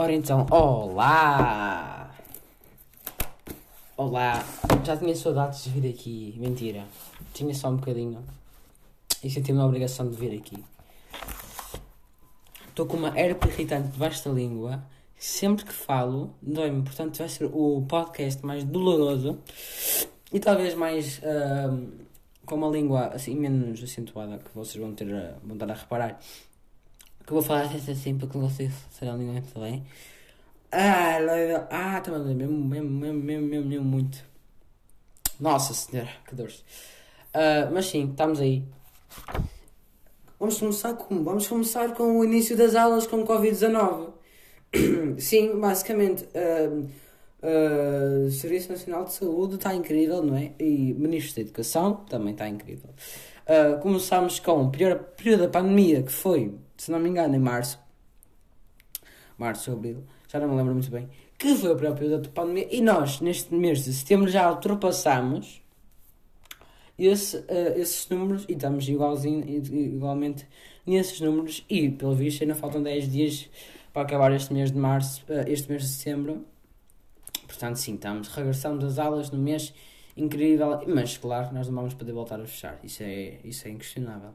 Ora então, olá! Olá! Já tinha saudades de vir aqui. Mentira. Tinha só um bocadinho. E senti-me a obrigação de vir aqui. Estou com uma herpes irritante debaixo da língua. Sempre que falo, dói-me. Portanto, vai ser o podcast mais doloroso e talvez mais uh, com uma língua assim menos acentuada que vocês vão ter vão estar a reparar. Que eu vou falar assim, assim porque vocês serão língua também. Ah, ah, também mesmo, mesmo, mesmo, mesmo, mesmo, mesmo muito. Nossa senhora, que dores. Uh, mas sim, estamos aí. Vamos começar como? Vamos começar com o início das aulas com Covid-19. sim, basicamente. Uh, uh, Serviço Nacional de Saúde está incrível, não é? E Ministro da Educação também está incrível. Uh, começámos com o pior período da pandemia, que foi, se não me engano, em março. Março, abril, já não me lembro muito bem. Que foi o pior período da pandemia. E nós, neste mês de setembro, já ultrapassamos esse, uh, esses números e estamos igualzinho, igualmente nesses números. E, pelo visto, ainda faltam 10 dias para acabar este mês de março, uh, este mês de setembro. Portanto, sim, estamos, regressamos às aulas no mês incrível, mas claro, nós não vamos poder voltar a fechar, isso é, isso é inquestionável.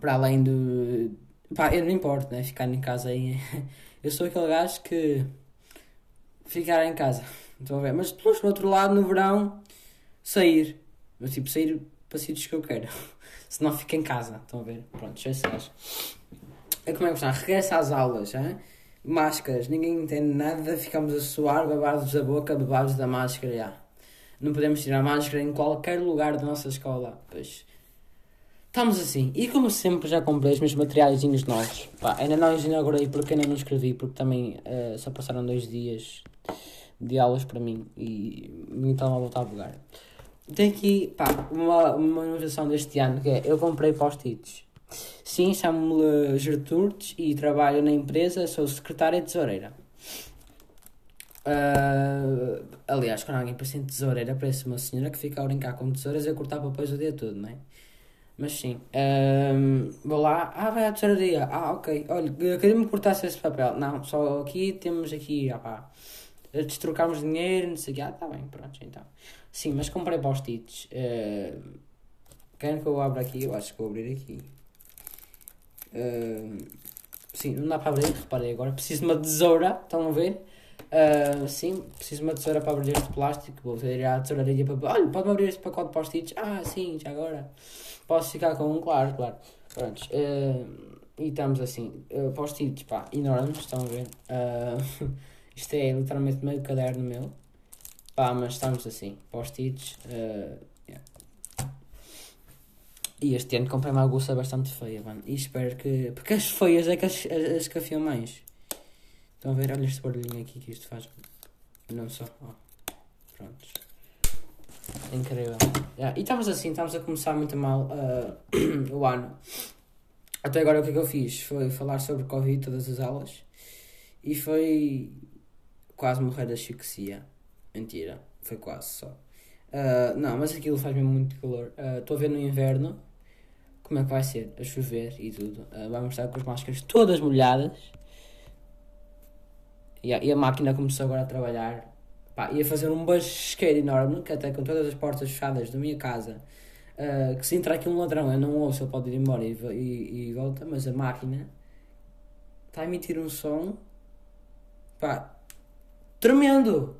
Para além do. pá, eu não importo, né? Ficar em casa aí. Eu sou aquele gajo que. ficar em casa, estão a ver? Mas depois, do outro lado, no verão, sair. Mas tipo, sair para sítios que eu quero. Se não, fico em casa, estão a ver? Pronto, já. É como é que está? Regressa às aulas, hein? máscaras, ninguém entende nada, ficamos a suar, babados da boca, babados da máscara, já. Não podemos tirar máscara em qualquer lugar da nossa escola, pois... Estamos assim, e como sempre já comprei os meus materiais novos. Pá, ainda não os inaugurei porque ainda não escrevi, porque também uh, só passaram dois dias de aulas para mim e então a voltar a bugar. Tem aqui, pá, uma, uma inovação deste ano que é, eu comprei post-its. Sim, chamo-me Gertrudes e trabalho na empresa, sou secretária e tesoureira. Uh, aliás, quando alguém pensa em tesoureira, parece uma senhora que fica a brincar com tesouras e a cortar papéis o dia todo, não é? Mas sim, uh, vou lá, ah, vai à tesouraria, ah, ok, olha, queria-me cortar esse papel. Não, só aqui temos aqui, ah pá, destrocamos dinheiro, não sei o que, ah, tá bem, pronto, então. Sim, mas comprei post-its. Uh, querem que eu abra aqui? Eu acho que vou abrir aqui. Uh, sim, não dá para abrir, reparei agora. Preciso de uma tesoura, estão a ver? Uh, sim, preciso de uma tesoura para abrir este plástico. Vou ter à tesouraria para. Olha, pode-me abrir este pacote de post-its? Ah, sim, já agora. Posso ficar com um, claro, claro. Prontos. Uh, e estamos assim. Uh, post-its, pá, enormes, estão a ver? Uh, isto é literalmente meio caderno meu. Pá, mas estamos assim. Post-its. E este ano comprei uma aguça bastante feia, mano. E espero que. Porque as feias é que as, as, as que mais. Estão a ver? Olha este barulhinho aqui que isto faz. Não só. Oh. Prontos. Incrível. Yeah. E estamos assim, estamos a começar muito mal uh, o ano. Até agora o que é que eu fiz? Foi falar sobre Covid todas as aulas. E foi quase morrer da asfixia. Mentira. Foi quase só. Uh, não, mas aquilo faz mesmo muito calor. Estou uh, a ver no inverno como é que vai ser, a chover e tudo. Uh, vamos estar com as máscaras todas molhadas. E a, e a máquina começou agora a trabalhar. Pá, ia fazer um basqueiro enorme, que até com todas as portas fechadas da minha casa, uh, que se entrar aqui um ladrão, eu não ouço, ele pode ir embora e, e, e volta, mas a máquina está a emitir um som, pá, tremendo!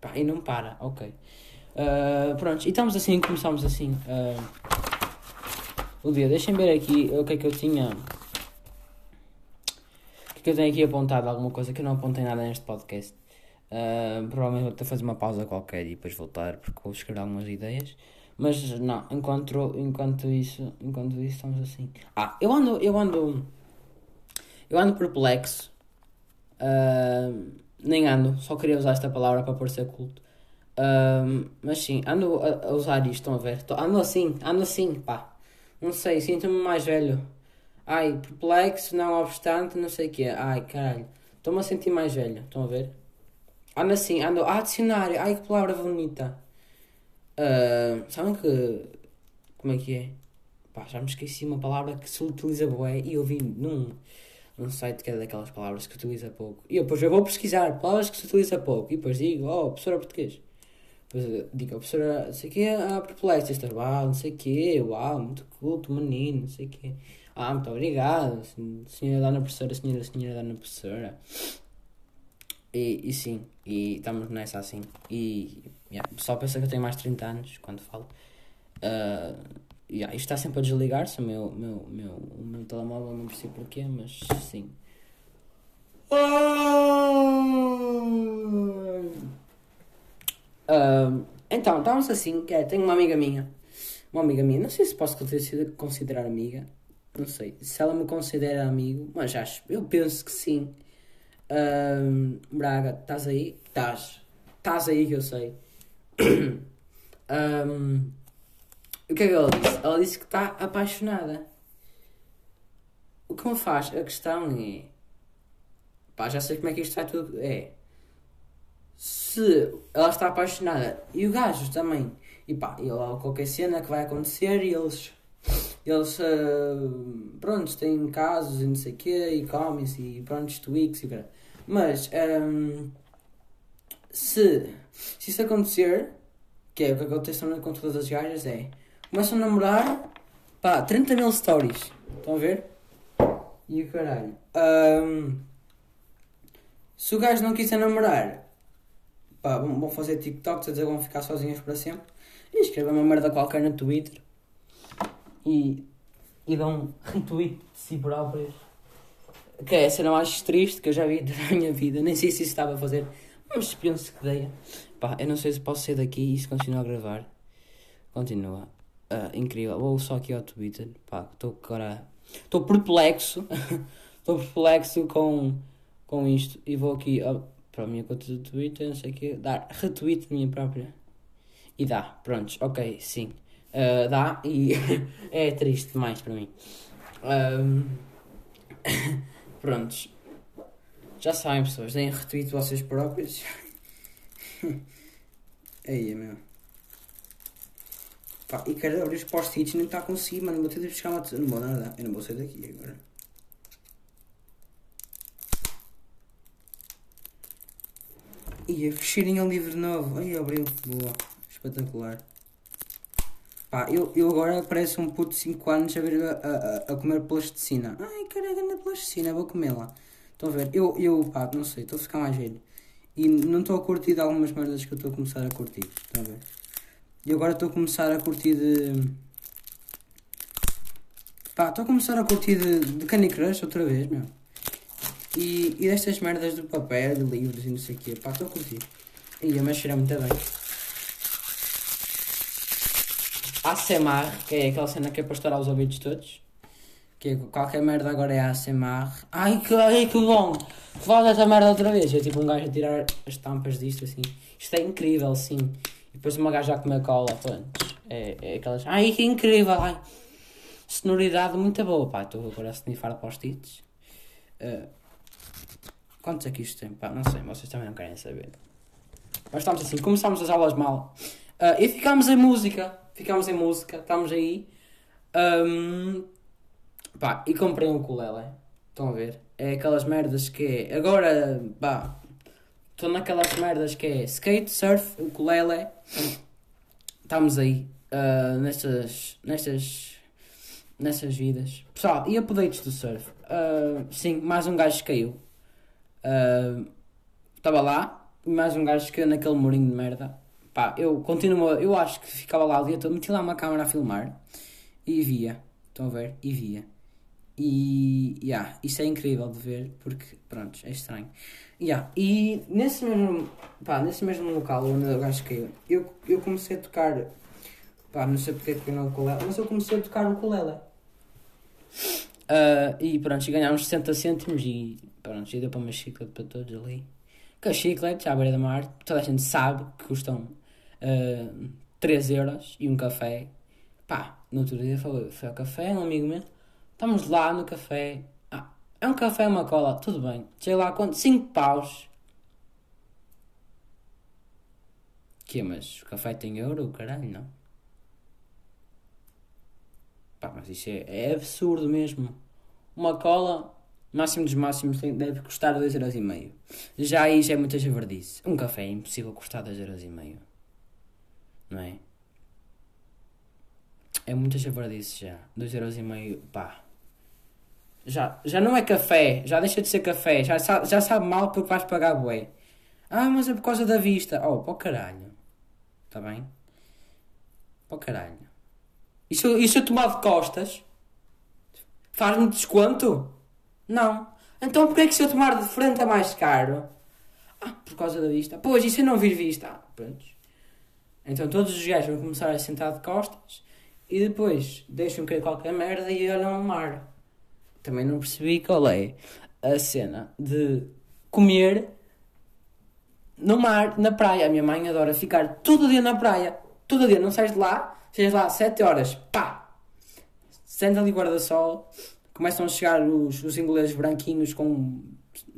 Pá, e não para, ok. Uh, pronto, e estamos assim, começamos assim uh, o dia. Deixem ver aqui o que é que eu tinha. O que é que eu tenho aqui apontado? Alguma coisa que eu não apontei nada neste podcast. Uh, provavelmente vou ter fazer uma pausa qualquer e depois voltar porque vou escrever algumas ideias. Mas não, enquanto, enquanto isso, enquanto isso estamos assim. Ah, eu ando, eu ando, eu ando perplexo. Uh, nem ando, só queria usar esta palavra para parecer culto. Um, mas sim, ando a, a, usar isto, estão a ver? Tô, ando assim, ando assim, pá. Não sei, sinto-me mais velho. Ai, perplexo, não obstante, não sei o quê. Ai, caralho. Estou-me a sentir mais velho, estão a ver? Ando assim, ando. Ah, dicionário, ai que palavra bonita. Uh, sabem que. Como é que é? Pá, já me esqueci uma palavra que se utiliza boé e eu vi num, um site que é daquelas palavras que utiliza pouco. E eu depois eu vou pesquisar palavras que se utiliza pouco. E depois digo, oh, professora português. Depois digo, a professora, não sei o quê, ah, perplexo, esta, uau, não sei o quê, uau, muito culto, menino, não sei o quê. Ah, muito obrigado, senhora dona professora, senhora, senhora dona professora. E, e sim, e estamos nessa assim. E yeah, o pessoal pensa que eu tenho mais de 30 anos quando falo. Uh, yeah, isto está sempre a desligar-se, o meu, meu, meu, o meu telemóvel, não percebo porquê, mas sim. Uh, então, estávamos assim, é, tenho uma amiga minha, uma amiga minha, não sei se posso considerar amiga, não sei, se ela me considera amigo, mas acho, eu penso que sim. Um, Braga, estás aí? Estás. Estás aí que eu sei. um, o que é que ela disse? Ela disse que está apaixonada. O que me faz? A questão é. Pá, já sei como é que isto vai tudo. É. Se ela está apaixonada e o gajo também. E pá, e lá qualquer cena que vai acontecer e eles. Eles. Uh, pronto, têm casos e não sei o quê e comem-se e pronto, tweaks e cara. Mas. Um, se. Se isso acontecer. Que é o que acontece com todas as gajas é começam a namorar, pá, 30 mil stories. Estão a ver? E o caralho. Um, se o gajo não quiser namorar, pá, vão fazer TikToks a dizer que vão ficar sozinhos para sempre. E escrever uma merda qualquer no Twitter. E, e dão retweet de si próprios. Que é a cena mais triste que eu já vi na minha vida. Nem sei se isso estava a fazer, mas penso que dei. Pá, eu não sei se posso sair daqui e se continuar a gravar. Continua. Uh, incrível. Vou só aqui ao Twitter. Pá, estou agora. Estou perplexo. Estou perplexo com, com isto. E vou aqui para a minha conta do Twitter, não sei o quê. Dar retweet minha própria. E dá. Prontos. Ok, sim. Uh, dá. E é triste demais para mim. Um... Prontos. Já sabem, pessoas. Deem retweet vocês próprios. Aí, meu. Pá, e quero abrir os post-its não está a conseguir, mano. Vou ter de buscar uma. Não vou nada. Eu não vou sair daqui agora. E a cheirinho livre novo. Ai, abriu. Boa. Espetacular. Pá, eu, eu agora pareço um puto de 5 anos a, ver, a, a, a comer plasticina. Ai, caralho, na plasticina, vou comê-la. Estão a ver? Eu, eu, pá, não sei, estou a ficar mais velho. E não estou a curtir algumas merdas que eu estou a começar a curtir. Estão a ver? E agora estou a começar a curtir de. Pá, estou a começar a curtir de, de Candy Crush outra vez, meu. E, e destas merdas do papel, de livros e não sei o quê. Pá, estou a curtir. E a mexer muito bem. ASMR, que é aquela cena que é para estourar os ouvidos todos. Que é, qualquer merda agora é ASMR. Ai que, ai, que bom! Fala dessa merda outra vez. É tipo um gajo a tirar as tampas disto assim. Isto é incrível, sim. E depois uma gaja a comer cola, pronto. É, é aquelas. Ai, que incrível! Ai. Sonoridade muito boa, pá. Estou agora a snifar post-its. Uh, quantos é que isto tem? Pá, não sei, vocês também não querem saber. Mas estamos assim, começámos as aulas mal. Uh, e ficámos em música. Ficámos em música, estamos aí. Um, pá, e comprei um ukulele. Estão a ver? É aquelas merdas que é. Agora, pá, Estou naquelas merdas que é skate, surf, ukulele. Estamos aí. Uh, nestas, nestas, nestas vidas. Pessoal, e updates do surf? Uh, sim, mais um gajo caiu. Estava uh, lá, mais um gajo caiu naquele murinho de merda. Pá, eu continuo, eu acho que ficava lá o dia todo, meti lá uma câmera a filmar e via. Estão a ver? E via. E, yeah, isso é incrível de ver, porque, pronto, é estranho. Yeah. E nesse mesmo, pá, nesse mesmo local onde eu acho que eu, eu comecei a tocar, pá, não sei porque é que não ukulele, mas eu comecei a tocar o ukulele. Uh, e pronto, e ganhámos 60 cêntimos e pronto, e deu para uma chiclete para todos ali. Que a chiclete, à beira da mar, toda a gente sabe que custam uh, 3 euros e um café. Pá, no outro dia foi, foi ao café, um amigo meu, estamos lá no café, é um café uma cola, tudo bem. Chega lá quanto? 5 paus. Que mas o café tem euro, caralho, não? Pá, mas isso é, é absurdo mesmo. Uma cola, máximo dos máximos deve custar 2,5€. Já aí já é muita javardice. Um café é impossível custar 2,5€. Não é? É muita javardice já. 2,5€, pá. Já, já não é café, já deixa de ser café, já, já sabe mal porque vais pagar bué. Ah, mas é por causa da vista. Oh, o caralho. Está bem? O caralho. E se, e se eu tomar de costas? Faz-me desconto? Não. Então porquê é que se eu tomar de frente é mais caro? Ah, por causa da vista. Pois, e se eu não vir vista? Ah, pronto. Então todos os gajos vão começar a sentar de costas e depois deixam cair qualquer merda e olham o mar. Também não percebi qual é a cena de comer no mar, na praia. A minha mãe adora ficar todo dia na praia. Todo dia, não sais de lá, sejas lá 7 horas, pá! Senta ali guarda-sol, começam a chegar os, os ingleses branquinhos com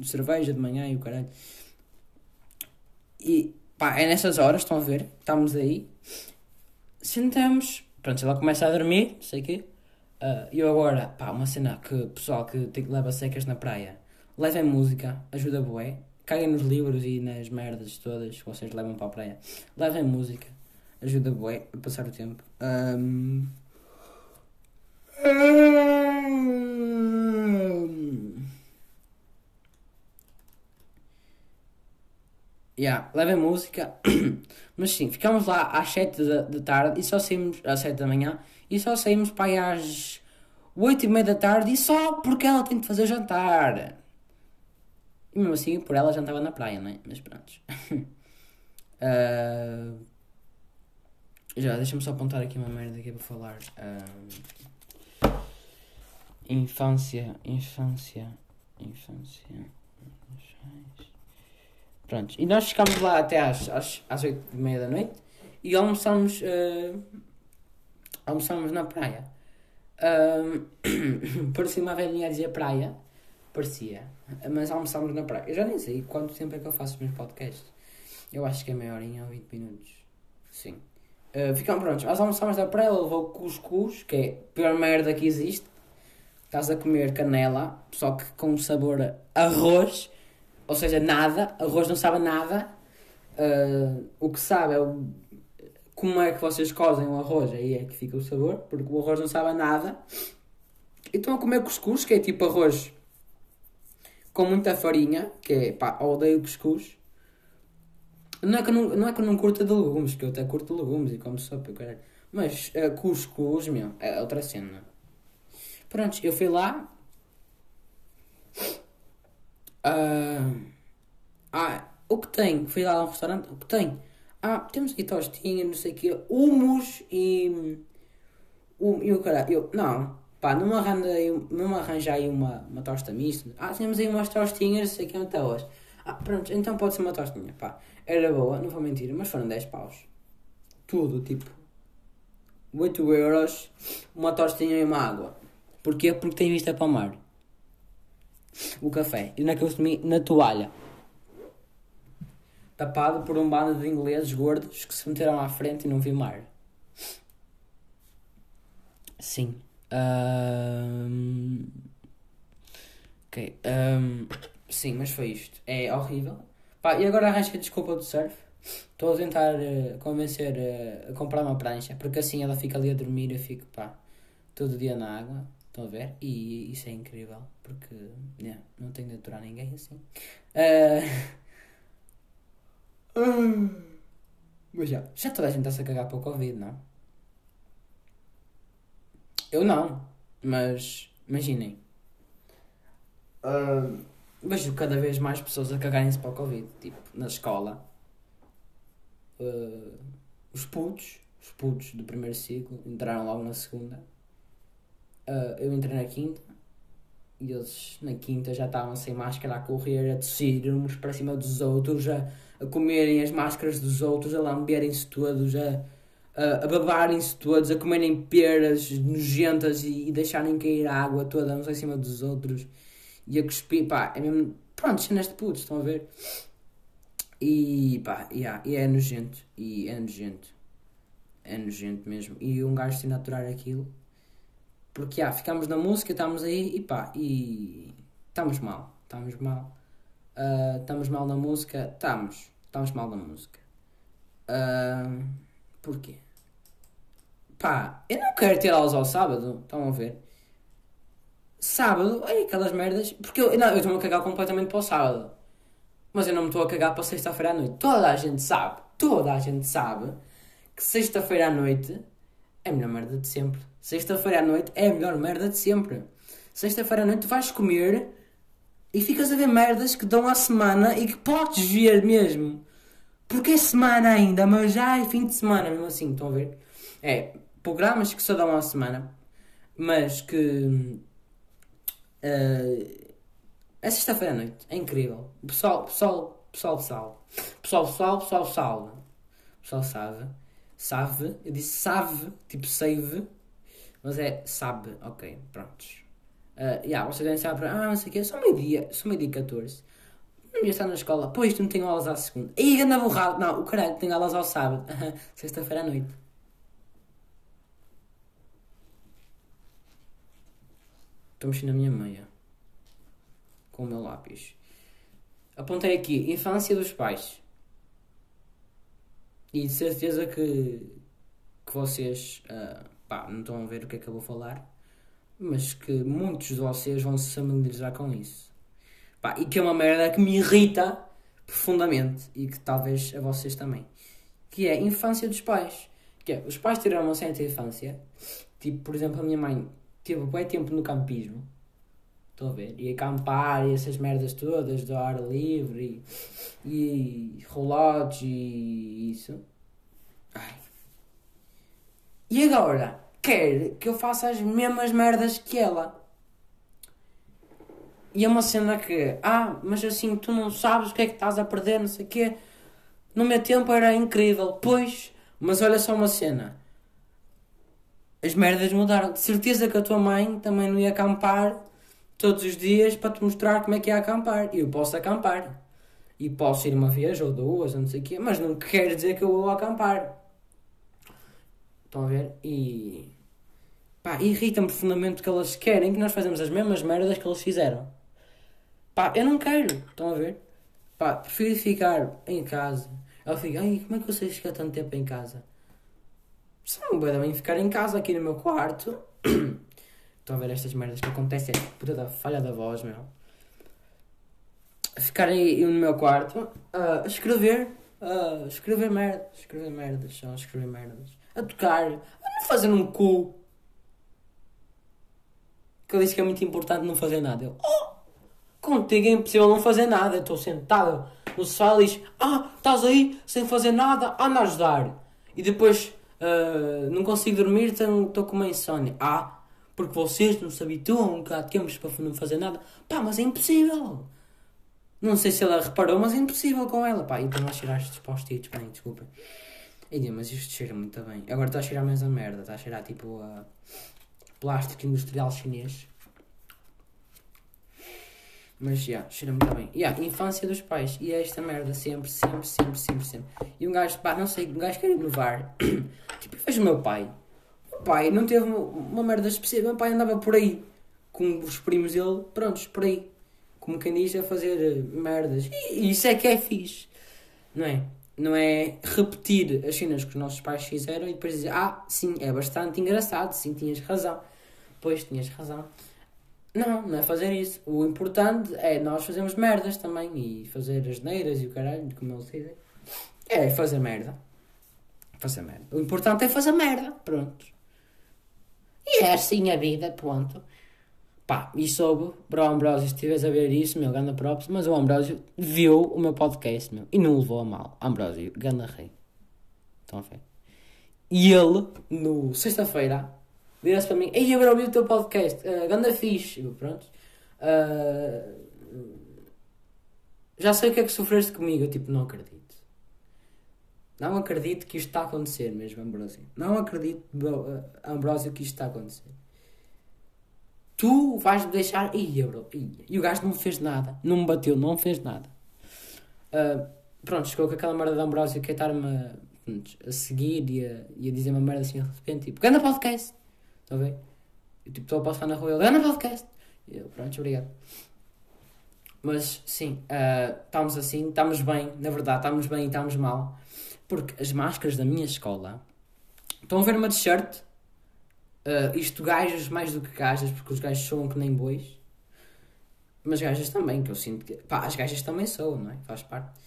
cerveja de manhã e o caralho. E pá, é nessas horas, estão a ver? Estamos aí, sentamos, pronto, ela começa a dormir, sei o quê. Uh, eu agora, pá, uma cena que pessoal que tem que leva secas na praia, levem música, ajuda bué. Caguem nos livros e nas merdas todas que vocês levam para a praia. Levem música, ajuda bué a passar o tempo. Um... Yeah, levem música. Mas sim, ficamos lá às 7 da, da tarde e só saímos às 7 da manhã e só saímos para aí às 8 e meia da tarde e só porque ela tem de fazer jantar. E mesmo assim, por ela já estava na praia, não é? Mas pronto. uh... Já, deixa-me só apontar aqui uma merda aqui para falar. Uh... Infância, infância, infância. Pronto, e nós ficámos lá até às, às, às 8 e meia da noite e almoçámos, uh, almoçámos na praia. Parecia uma velhinha a dizer praia, parecia, mas almoçámos na praia. Eu já nem sei quanto tempo é que eu faço os meus podcasts. Eu acho que é meia horinha ou 20 minutos. Sim. Uh, ficamos prontos, nós almoçámos na praia, levou cuscuz, que é a pior merda que existe. Estás a comer canela, só que com sabor a arroz ou seja, nada, arroz não sabe nada. Uh, o que sabe é o, como é que vocês cozem o arroz, aí é que fica o sabor, porque o arroz não sabe nada. E estão a comer cuscuz, que é tipo arroz com muita farinha, que é pá, odeio cuscuz. Não é, que eu não, não é que eu não curta de legumes, que eu até curto legumes e como sopa, caralho. Mas uh, cuscuz, meu, é outra cena. Pronto, eu fui lá, Uh, ah, o que tem? Fui lá a um restaurante, o que tem? Ah, temos aqui tostinha, não sei o quê, humus e. Um, e o caralho. Eu, não, pá, não me, arranja aí, não me aí uma, uma tosta mista. Ah, temos aí umas tostinhas, não sei o que, até hoje. Ah, pronto, então pode ser uma tostinha, pá. Era boa, não vou mentir, mas foram 10 paus. Tudo, tipo. 8 euros, uma tostinha e uma água. Porquê? Porque tem vista para o mar o café. E naquele comi na toalha. Tapado por um bando de ingleses gordos que se meteram à frente e não vi mar. Sim. Um... Ok. Um... Sim, mas foi isto. É horrível. Pá, e agora arranjei desculpa do surf. Estou a tentar uh, convencer uh, a comprar uma prancha, porque assim ela fica ali a dormir e eu fico, pá, todo dia na água. Estão a ver? E isso é incrível, porque yeah, não tenho de aturar ninguém assim. Uh... Mas já, já toda a gente está-se a cagar para o Covid, não? Eu não, mas imaginem. Uh, vejo cada vez mais pessoas a cagarem-se para o Covid. Tipo, na escola. Uh, os putos, os putos do primeiro ciclo, entraram logo na segunda Uh, eu entrei na quinta e eles na quinta já estavam sem máscara a correr, a tossir uns para cima dos outros, a, a comerem as máscaras dos outros, a lamberem-se todos, a, a, a babarem-se todos, a comerem peras nojentas e, e deixarem cair a água toda uns em cima dos outros e a cuspir, pá, é mesmo. Pronto, cenas de putos, estão a ver? E pá, yeah, e é nojento, e é nojento, é nojento mesmo. E um gajo sem aturar aquilo porque, ah, ficámos na música, estávamos aí e pá, e... estamos mal. Estamos mal. Uh, estamos mal na música. Estamos. Estamos mal na música. Uh, porquê? Pá, eu não quero ter aulas ao sábado. Estão a ver? Sábado, é aquelas merdas. Porque eu, não, eu estou-me a cagar completamente para o sábado. Mas eu não me estou a cagar para sexta-feira à noite. Toda a gente sabe, toda a gente sabe que sexta-feira à noite é a melhor merda de sempre. Sexta-feira à noite é a melhor merda de sempre. Sexta-feira à noite vais comer e ficas a ver merdas que dão à semana e que podes ver mesmo. Porque é semana ainda, mas já é fim de semana, mesmo assim, estão a ver? É, programas que só dão à semana, mas que. Uh, é sexta-feira à noite, é incrível. Pessoal, pessoal, pessoal salve. Pessoal, pessoal, pessoal salve. Pessoal sabe. Sabe, eu disse save, tipo save, mas é sabe, ok, prontos. Uh, yeah, vocês devem saber, ah, não sei o quê, só meio-dia, só meio-dia 14. Não ia estar na escola, pois tu não tenho aulas à segunda. Aí anda borrado, não, o caralho, tenho aulas ao sábado, sexta-feira à noite. Estou mexendo na minha meia com o meu lápis. Apontei aqui, infância dos pais. E de certeza que, que vocês uh, pá, não estão a ver o que é que eu vou falar, mas que muitos de vocês vão se familiarizar com isso. Pá, e que é uma merda que me irrita profundamente e que talvez a vocês também. Que é a infância dos pais. Que é, os pais tiveram uma certa infância. Tipo, por exemplo, a minha mãe teve bem tempo no campismo Estou a ver? E acampar e essas merdas todas do ar livre e, e e isso. Ai. E agora quer que eu faça as mesmas merdas que ela. E é uma cena que, ah, mas assim tu não sabes o que é que estás a perder, não sei o quê. No meu tempo era incrível, pois, mas olha só uma cena. As merdas mudaram. De certeza que a tua mãe também não ia acampar todos os dias para te mostrar como é que é acampar. E eu posso acampar. E posso ir uma vez ou duas, ou não sei o quê, mas não quer dizer que eu vou acampar. Estão a ver? E. Pá, irrita-me profundamente que elas querem que nós fazemos as mesmas merdas que eles fizeram. Pá, eu não quero. Estão a ver? Pá, prefiro ficar em casa. Ela fica, ai, como é que vocês ficam tanto tempo em casa? Vai bem ficar em casa aqui no meu quarto. Estão a ver estas merdas que acontecem? Puta da falha da voz, meu. Ficar aí no meu quarto a escrever, a escrever merdas, escrever merdas, só escrever merdas. A tocar, a fazer um cu. Que ele disse que é muito importante não fazer nada. Eu, oh, contigo é impossível não fazer nada. Estou sentado no sofá e diz, ah, estás aí sem fazer nada, anda a ajudar. E depois uh, não consigo dormir, estou com uma insónia. Ah, porque vocês não se habituam que há tempos para não fazer nada. Pá, mas é impossível. Não sei se ela reparou, mas é impossível com ela. Pá, e para nós cheirar estes post-its, bem, desculpem. Ei, mas isto cheira muito bem. Agora está a cheirar mais a merda. Está a cheirar tipo a plástico industrial chinês. Mas já, yeah, cheira muito bem. Yeah, infância dos pais. E é esta merda sempre, sempre, sempre, sempre, sempre. E um gajo, pá, não sei, um gajo quer inovar. tipo, eu vejo o meu pai pai não teve uma merda específica. Meu pai andava por aí com os primos dele, prontos, por aí. Como quem diz, a fazer eh, merdas. E isso é que é fixe. Não é? Não é repetir as cenas que os nossos pais fizeram e depois dizer, ah, sim, é bastante engraçado, sim, tinhas razão. Pois, tinhas razão. Não, não é fazer isso. O importante é nós fazermos merdas também e fazer as neiras e o caralho, como eles dizem. É fazer merda. Fazer merda. O importante é fazer merda. Pronto. E é assim a vida, ponto. Pá, e soube, para o Ambrósio, se estiveres a ver isso, meu, ganda props, mas o Ambrósio viu o meu podcast, meu, e não levou a mal. Ambrósio, ganda rei. Estão a ver? E ele, no sexta-feira, vira-se para mim, ei, eu ouvi o teu podcast, uh, ganda fixe. Eu, pronto. Uh, já sei o que é que sofreste comigo, eu, tipo, não acredito. Não acredito que isto está a acontecer mesmo, Ambrósio. Não acredito, Ambrósio, que isto está a acontecer. Tu vais-me deixar. Ih, bro. E o gajo não me fez nada. Não me bateu, não fez nada. Uh, pronto, chegou com aquela merda de Ambrósio que é estar-me a, a, seguir e a, e a dizer uma merda assim de repente. Tipo, ganda podcast. A ver? Eu tipo, estou a passar na rua. Ele, ganda podcast. E eu, pronto, obrigado. Mas sim, uh, estamos assim, estamos bem, na verdade, estamos bem e estamos mal. Porque as máscaras da minha escola estão a ver uma t-shirt. Uh, isto gajos mais do que gajas, porque os gajos soam que nem bois. Mas gajas também, que eu sinto que. Pá, as gajas também são, não é? Faz parte.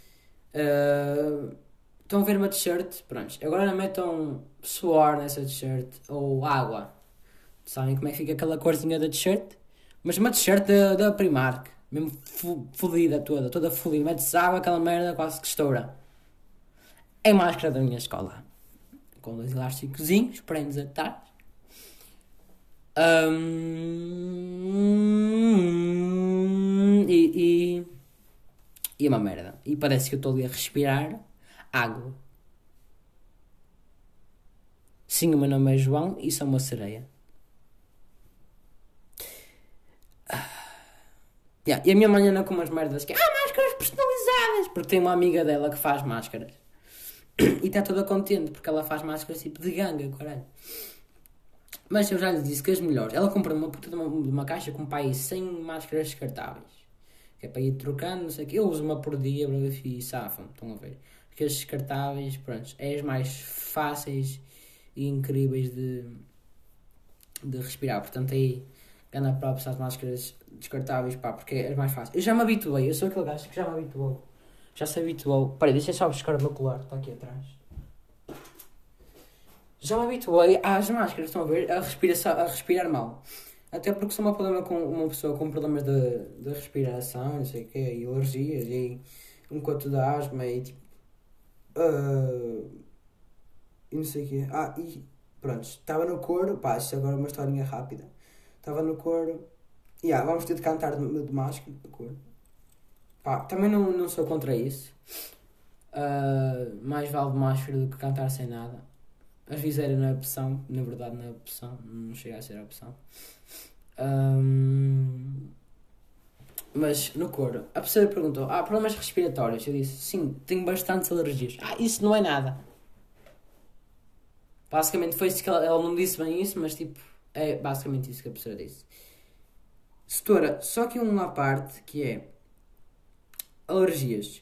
Uh, estão a ver uma t-shirt, pronto. Agora metam suor nessa t-shirt ou água. Sabem como é que fica aquela corzinha da t-shirt? Mas uma t-shirt da, da Primark, mesmo fodida toda, toda fodida. Metes água, aquela merda quase que estoura. É máscara da minha escola. Com dois elásticozinhos, prendes atrás. Um, e, e, e é uma merda. E parece que eu estou ali a respirar água. Sim, o meu nome é João e sou uma sereia. Yeah. E a minha mãe anda com umas merdas que ah, máscaras personalizadas, porque tem uma amiga dela que faz máscaras. e está toda contente porque ela faz máscaras tipo de ganga, caralho. Mas eu já lhe disse que as melhores. Ela comprou uma puta de uma, de uma caixa com pai 100 máscaras descartáveis. Que é para ir trocando, não sei o que. Eu uso uma por dia, e safam, estão a ver. Porque as descartáveis, pronto, é as mais fáceis e incríveis de, de respirar. Portanto, aí, gana própria as máscaras descartáveis, pá, porque é mais fáceis. Eu já me habituei, eu sou aquele gajo que já me habituou. Já se habituou. Peraí, deixa só buscar o meu colar, está aqui atrás. Já me habituei às máscaras, estão a ver? A, respiração, a respirar mal. Até porque sou uma, problema com, uma pessoa com problemas de, de respiração, não sei o quê, e alergias, e um coto de asma, e tipo. Uh, e não sei o quê. Ah, e pronto, estava no coro, pá, isto agora é uma historinha rápida. Estava no coro, yeah, vamos ter de cantar de, de máscara, no coro. Pá, também não, não sou contra isso. Uh, mais vale máscara do que cantar sem nada. Vezes era na opção, na verdade na opção, não chega a ser a opção. Um, mas no coro, a pessoa perguntou: Ah, problemas respiratórios? Eu disse: Sim, tenho bastantes alergias. Ah, isso não é nada. Basicamente foi isso que ela, ela não disse bem isso, mas tipo, é basicamente isso que a pessoa disse. Setora, só que uma parte que é alergias.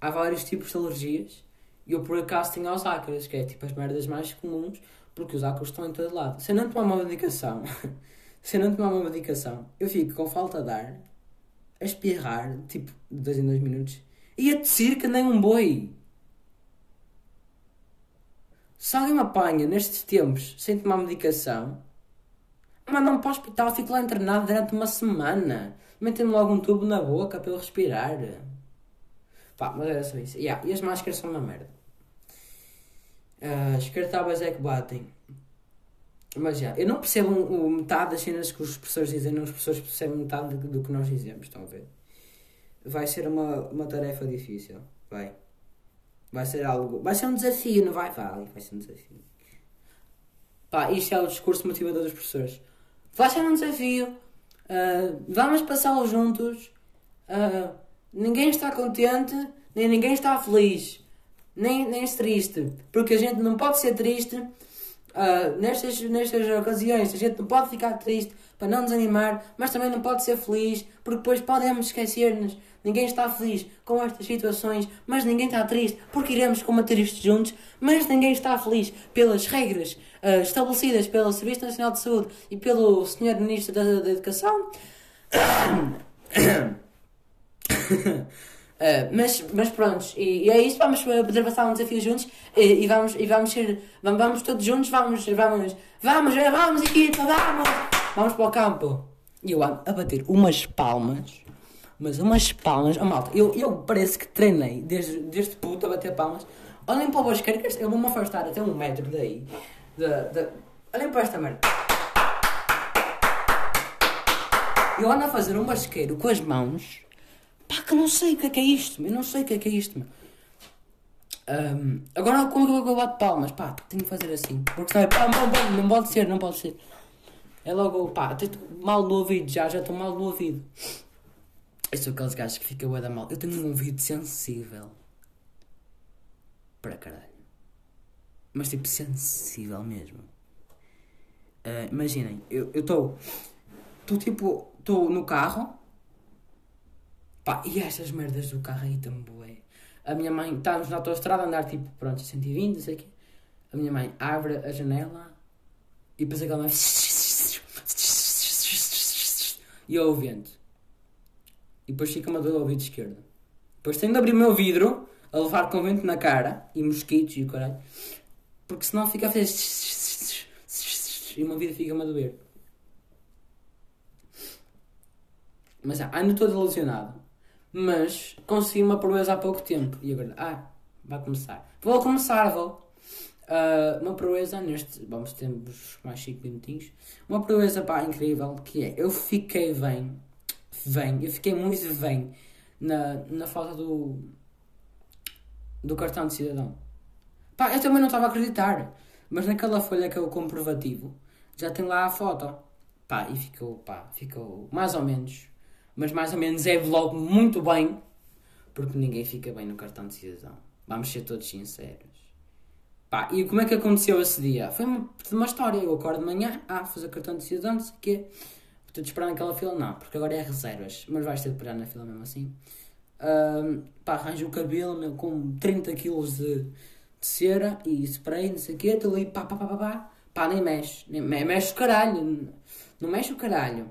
Há vários tipos de alergias e eu por acaso tenho aos ácaros, que é tipo as merdas mais comuns, porque os ácaros estão em todo lado. Se eu não tomar uma medicação, se eu não tomar uma medicação, eu fico com falta de ar, a espirrar, tipo, de 2 em 2 minutos, e a tossir que nem um boi. Se alguém me apanha nestes tempos sem tomar medicação, mandam-me para o hospital, fico lá internado durante uma semana. Metem-me logo um tubo na boca para eu respirar. Pá, mas era só isso. Yeah, e as máscaras são uma merda. Uh, as cartáveis é que batem. Mas já, yeah, eu não percebo um, metade das cenas que os professores dizem, não os professores percebem metade do, do que nós dizemos, estão a ver? Vai ser uma, uma tarefa difícil, vai. Vai ser algo. Vai ser um desafio, não vai? Vai, vai ser um desafio. Pá, isto é o discurso motivador dos professores. Vai ser um desafio, uh, vamos passá-lo juntos. Uh, ninguém está contente, nem ninguém está feliz, nem, nem triste, porque a gente não pode ser triste uh, nestas, nestas ocasiões, a gente não pode ficar triste para não desanimar, mas também não pode ser feliz, porque depois podemos esquecer-nos. Ninguém está feliz com estas situações, mas ninguém está triste porque iremos combater isto juntos, mas ninguém está feliz pelas regras uh, estabelecidas pelo Serviço Nacional de Saúde e pelo Sr. Ministro da, da Educação. Uh, mas, mas pronto, e, e, é isso, vamos poder passar um desafio juntos e, e, vamos, e vamos ser, vamos, vamos todos juntos, vamos, vamos, vamos, vamos equipa, vamos, vamos para o campo. E eu ando a bater umas palmas, mas umas palmas, oh, malta, eu, eu parece que treinei desde, desde puto a bater palmas. Olhem para o Bosqueiro, eu vou-me afastar até um metro daí. De, de, olhem para esta merda. Eu ando a fazer um basqueiro com as mãos Pá, que não sei o que é que é isto, eu não sei o que é que é isto. Um, agora como é que eu bato palmas? Pá, tenho que fazer assim. Porque sabe, pá, não, não pode ser, não pode ser. É logo, pá, estou mal do ouvido já, já estou mal do ouvido. Eu sou aqueles gajos que ficam da mal. Eu tenho um ouvido sensível. Para caralho. Mas tipo, sensível mesmo. Uh, imaginem, eu estou. Estou tipo. Estou no carro Pá, e estas merdas do carro aí bué. A minha mãe, estávamos na autostrada a andar tipo, pronto, 120, não sei o quê. A minha mãe abre a janela e depois aquela mãe. E eu o vento. E depois fica-me a dor ao ouvido esquerdo. Depois tenho de abrir o meu vidro, a levar com vento na cara, e mosquitos e o caralho. Porque senão fica a fazer. E meu vidro fica-me a doer. Mas ah, ando todo ilusionado. Mas consegui uma proeza há pouco tempo. E agora, ah, vai começar. Vou começar, vou. Uh, uma proeza neste. Vamos ter mais 5 minutinhos. Uma proeza pá, incrível que é. Eu fiquei bem. Bem. Eu fiquei muito bem na, na falta do. do cartão de cidadão. Pá, eu também não estava a acreditar. Mas naquela folha que é o comprovativo já tem lá a foto. Pá, e ficou, pá, ficou mais ou menos mas mais ou menos é logo muito bem, porque ninguém fica bem no cartão de cidadão. Vamos ser todos sinceros. Pá, e como é que aconteceu esse dia? Foi uma, uma história. Eu acordo de manhã, ah, fazer cartão de cidadão, não sei o quê. Estou a esperar naquela fila? Não, porque agora é reservas. Mas vais ter de parar na fila mesmo assim. Um, pá, arranjo o cabelo meu, com 30 kg de, de cera e spray, não sei o quê. Ali, pá, pá, pá, pá, pá. Pá, nem mexe. Nem, mexe o caralho. Não mexe o caralho.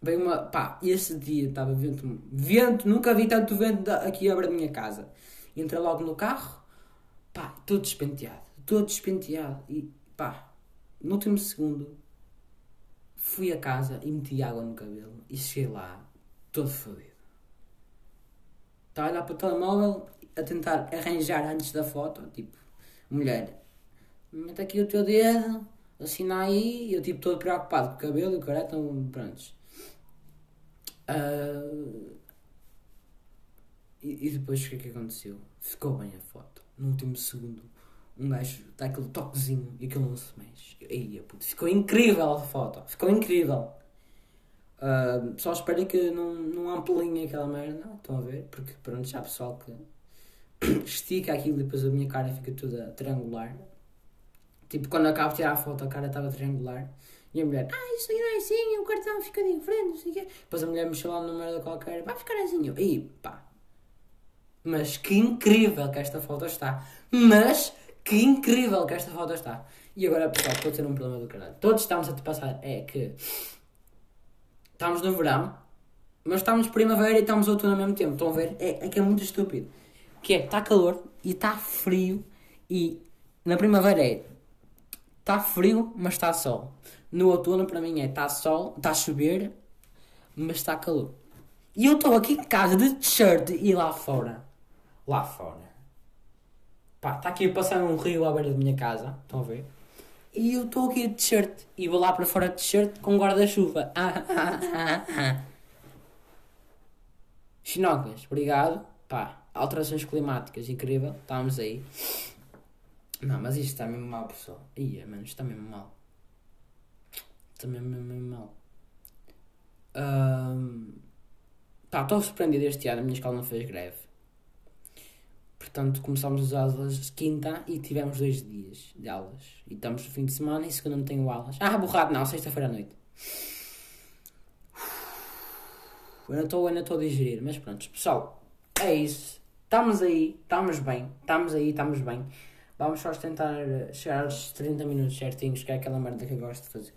Veio uma. pá, esse dia estava vento. Vento, nunca vi tanto vento aqui à da minha casa. Entrei logo no carro, pá, todo despenteado. Todo despenteado. E pá, no último segundo, fui a casa e meti água no cabelo. E cheguei lá, todo fodido. Estava a olhar para o telemóvel, a tentar arranjar antes da foto. Tipo, mulher, mete aqui o teu dedo, assina aí. E eu, tipo, todo preocupado com o cabelo e o cara, então, prontos. Uh, e, e, depois o que é que aconteceu? Ficou bem a foto. No último segundo, um gajo dá aquele toquezinho e aquilo não se mexe. Aí, puto, ficou incrível a foto. Ficou incrível. Uh, só espero que não, não ampelinhe aquela merda. Estão a ver? Porque pronto, já há pessoal que estica aquilo e depois a minha cara fica toda triangular. Tipo, quando acabo de tirar a foto, a cara estava triangular. E a mulher, ah, isso aí não é assim, o cartão fica diferente, não sei o quê. Depois a mulher mexeu lá no número da qualquer, vai ficar assim. E pá. Mas que incrível que esta foto está. Mas que incrível que esta foto está. E agora, pessoal, estou a ter um problema do caralho. Todos estamos a te passar. É que. Estamos no verão, mas estamos primavera e estamos outono ao mesmo tempo. Estão a ver? É, é que é muito estúpido. Que é, está calor e está frio. E na primavera é. Está frio, mas está sol. No outono, para mim, é está sol, está a chover, mas está calor. E eu estou aqui em casa de t-shirt e lá fora. Lá fora. Pá, está aqui a passar um rio à beira da minha casa. Estão a ver? E eu estou aqui de t-shirt. E vou lá para fora de t-shirt com guarda-chuva. Ah, ah, ah, ah. Chinocas, obrigado. Pá, alterações climáticas, incrível. Estávamos aí. Não, mas isto está mesmo mal, pessoal. Ia, mano, isto está mesmo mal também mesmo, mesmo mal. Um, pá, estou surpreendido este ano, a minha escola não fez greve. Portanto, começámos as aulas quinta e tivemos dois dias de aulas. E estamos no fim de semana e segunda não tenho aulas. Ah, borrado não, sexta-feira à noite. estou ainda estou a digerir, mas pronto, pessoal, é isso. Estamos aí, estamos bem, estamos aí, estamos bem. Vamos só tentar chegar aos 30 minutos certinhos, que é aquela merda que eu gosto de fazer.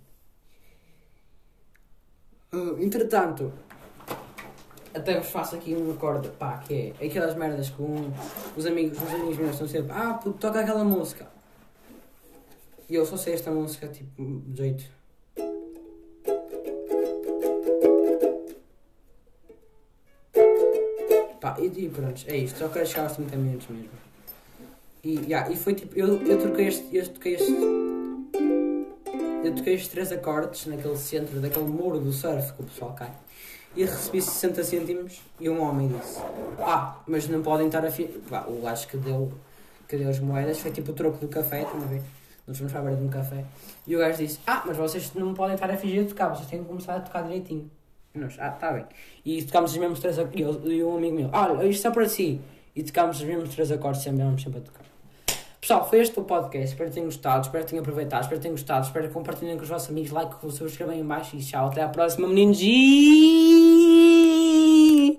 Uh, entretanto, até vos faço aqui um acorde, pá, que é aquelas merdas com os amigos, os amigos meus estão sempre, ah, puto, toca aquela música. E eu só sei esta música, tipo, de jeito. Pá, e, e pronto, é isto, só quero chegar aos 30 minutos mesmo. E, yeah, e foi tipo, eu, eu troquei este, eu toquei este eu toquei os três acordes naquele centro daquele muro do surf que o pessoal cai e recebi 60 cêntimos e um homem disse ah, mas não podem estar a fi... o gajo que deu, que deu as moedas foi tipo o troco do café, estão a ver? Nós fomos para a beira de um café e o gajo disse ah, mas vocês não podem estar a fingir de tocar, vocês têm que começar a tocar direitinho nós, ah, está bem e tocámos os mesmos três acordes e um amigo meu, olha, isto é para si e tocámos os mesmos três acordes sempre, sempre a tocar Pessoal, foi este o podcast. Espero que tenham gostado, espero que tenham aproveitado, espero que tenham gostado, espero que compartilhem com os vossos amigos, like, subscrevam aí embaixo e tchau. Até à próxima, meninos. E...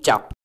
Tchau.